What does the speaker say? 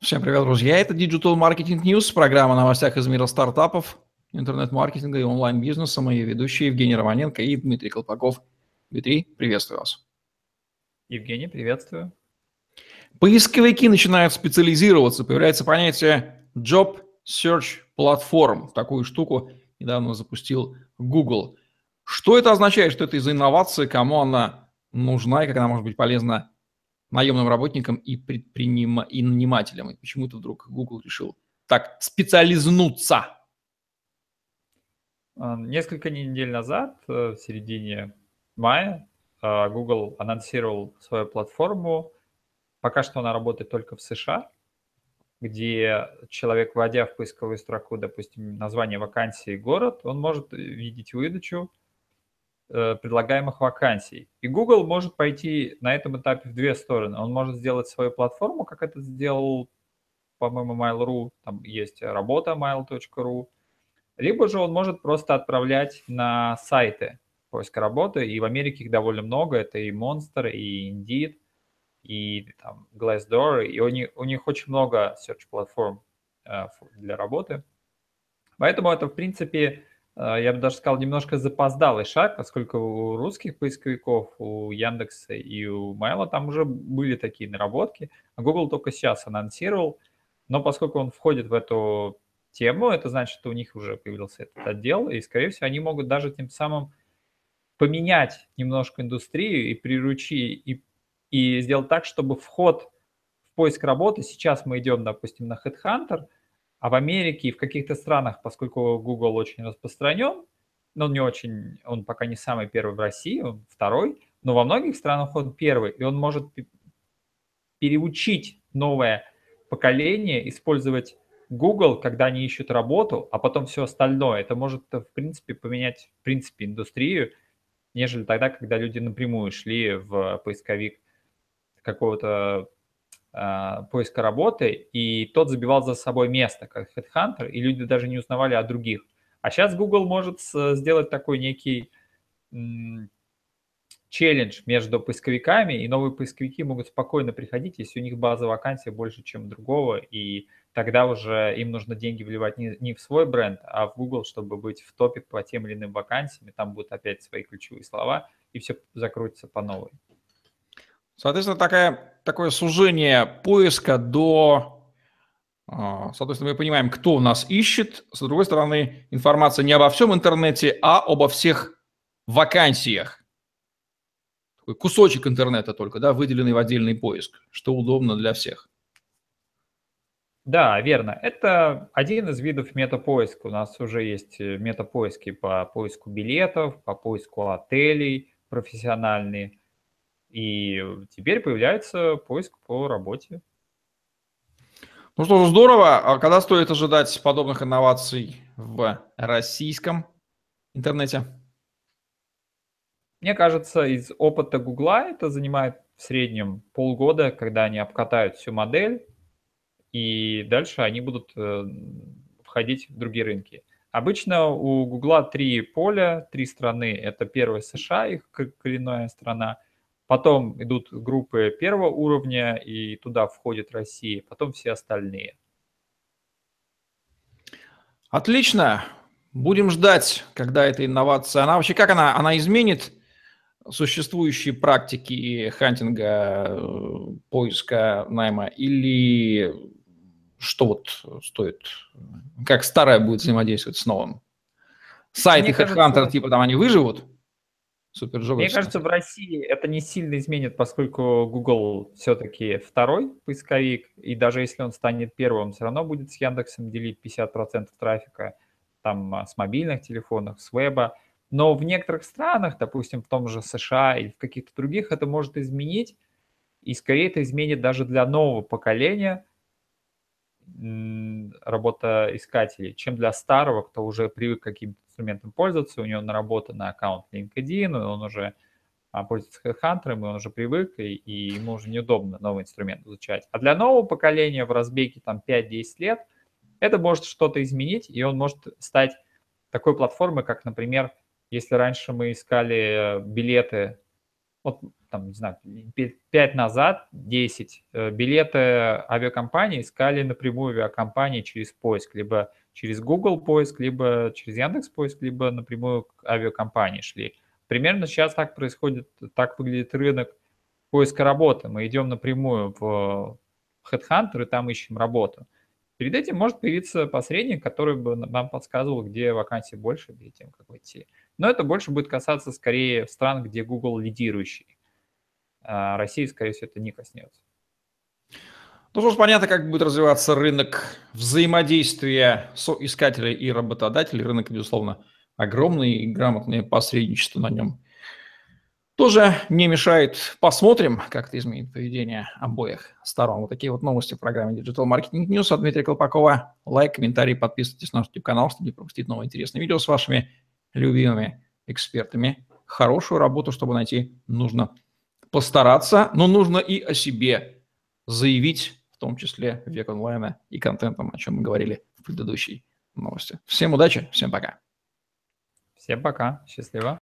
Всем привет, друзья. Это Digital Marketing News, программа о новостях из мира стартапов, интернет-маркетинга и онлайн-бизнеса. Мои ведущие Евгений Романенко и Дмитрий Колпаков. Дмитрий, приветствую вас. Евгений, приветствую. Поисковики начинают специализироваться. Появляется понятие Job Search Platform. Такую штуку недавно запустил Google. Что это означает? Что это из инновации? Кому она нужна и как она может быть полезна наемным работникам и предпринима и нанимателям. И почему-то вдруг Google решил так специализнуться. А, несколько недель назад, э, в середине мая, а, Google анонсировал свою платформу. Пока что она работает только в США, где человек, вводя в поисковую строку, допустим, название вакансии город, он может видеть выдачу предлагаемых вакансий. И Google может пойти на этом этапе в две стороны. Он может сделать свою платформу, как это сделал, по-моему, Mail.ru, там есть работа mail.ru, либо же он может просто отправлять на сайты поиска работы, и в Америке их довольно много, это и Monster, и Indeed, и там Glassdoor, и у них, у них очень много search-платформ э, для работы. Поэтому это, в принципе, я бы даже сказал, немножко запоздалый шаг, поскольку у русских поисковиков, у Яндекса и у Майла там уже были такие наработки, а Google только сейчас анонсировал, но поскольку он входит в эту тему, это значит, что у них уже появился этот отдел, и, скорее всего, они могут даже тем самым поменять немножко индустрию и приручить, и, и сделать так, чтобы вход в поиск работы, сейчас мы идем, допустим, на Headhunter – а в Америке и в каких-то странах, поскольку Google очень распространен, но он не очень, он пока не самый первый в России, он второй, но во многих странах он первый, и он может переучить новое поколение использовать Google, когда они ищут работу, а потом все остальное. Это может, в принципе, поменять, в принципе, индустрию, нежели тогда, когда люди напрямую шли в поисковик какого-то поиска работы, и тот забивал за собой место, как HeadHunter, и люди даже не узнавали о других. А сейчас Google может сделать такой некий челлендж между поисковиками, и новые поисковики могут спокойно приходить, если у них база вакансий больше, чем другого, и тогда уже им нужно деньги вливать не, не в свой бренд, а в Google, чтобы быть в топе по тем или иным вакансиям, и там будут опять свои ключевые слова, и все закрутится по новой. Соответственно, такая, такое сужение поиска до... А, соответственно, мы понимаем, кто нас ищет. С другой стороны, информация не обо всем интернете, а обо всех вакансиях. Такой кусочек интернета только, да, выделенный в отдельный поиск, что удобно для всех. Да, верно. Это один из видов метапоиска. У нас уже есть э, метапоиски по поиску билетов, по поиску отелей профессиональные. И теперь появляется поиск по работе. Ну что ж, здорово. А когда стоит ожидать подобных инноваций в российском интернете? Мне кажется, из опыта Гугла это занимает в среднем полгода, когда они обкатают всю модель, и дальше они будут э, входить в другие рынки. Обычно у Гугла три поля, три страны. Это первая США, их коренная страна. Потом идут группы первого уровня, и туда входит Россия, потом все остальные. Отлично. Будем ждать, когда эта инновация, она вообще как она, она изменит существующие практики хантинга, поиска найма, или что вот стоит, как старая будет взаимодействовать с новым? Сайты HeadHunter, кажется... типа там они выживут? Супер Мне кажется, в России это не сильно изменит, поскольку Google все-таки второй поисковик, и даже если он станет первым, все равно будет с Яндексом делить 50% трафика там а, с мобильных телефонов, с веба. Но в некоторых странах, допустим, в том же США или в каких-то других, это может изменить, и скорее это изменит даже для нового поколения работоискателей, чем для старого, кто уже привык к каким-то инструментом пользоваться, у него наработан аккаунт LinkedIn, он уже а, пользуется HeadHunter, и он уже привык, и, и ему уже неудобно новый инструмент изучать. А для нового поколения в разбеге там 5-10 лет это может что-то изменить, и он может стать такой платформой, как, например, если раньше мы искали билеты вот там, не знаю, 5 назад, 10, э, билеты авиакомпании искали напрямую авиакомпании через поиск, либо через Google поиск, либо через Яндекс поиск, либо напрямую к авиакомпании шли. Примерно сейчас так происходит, так выглядит рынок поиска работы. Мы идем напрямую в Headhunter и там ищем работу. Перед этим может появиться посредник, который бы нам подсказывал, где вакансий больше, перед тем, как войти. Но это больше будет касаться скорее стран, где Google лидирующий. А России, скорее всего, это не коснется. Ну что ж, понятно, как будет развиваться рынок взаимодействия искателей и работодателей. Рынок, безусловно, огромный, и грамотное посредничество на нем тоже не мешает. Посмотрим, как это изменит поведение обоих сторон. Вот такие вот новости в программе Digital Marketing News от Дмитрия Колпакова. Лайк, комментарий, подписывайтесь на наш YouTube-канал, чтобы не пропустить новые интересные видео с вашими любимыми экспертами. Хорошую работу, чтобы найти, нужно постараться, но нужно и о себе заявить, в том числе век онлайна и контентом, о чем мы говорили в предыдущей новости. Всем удачи, всем пока. Всем пока, счастливо.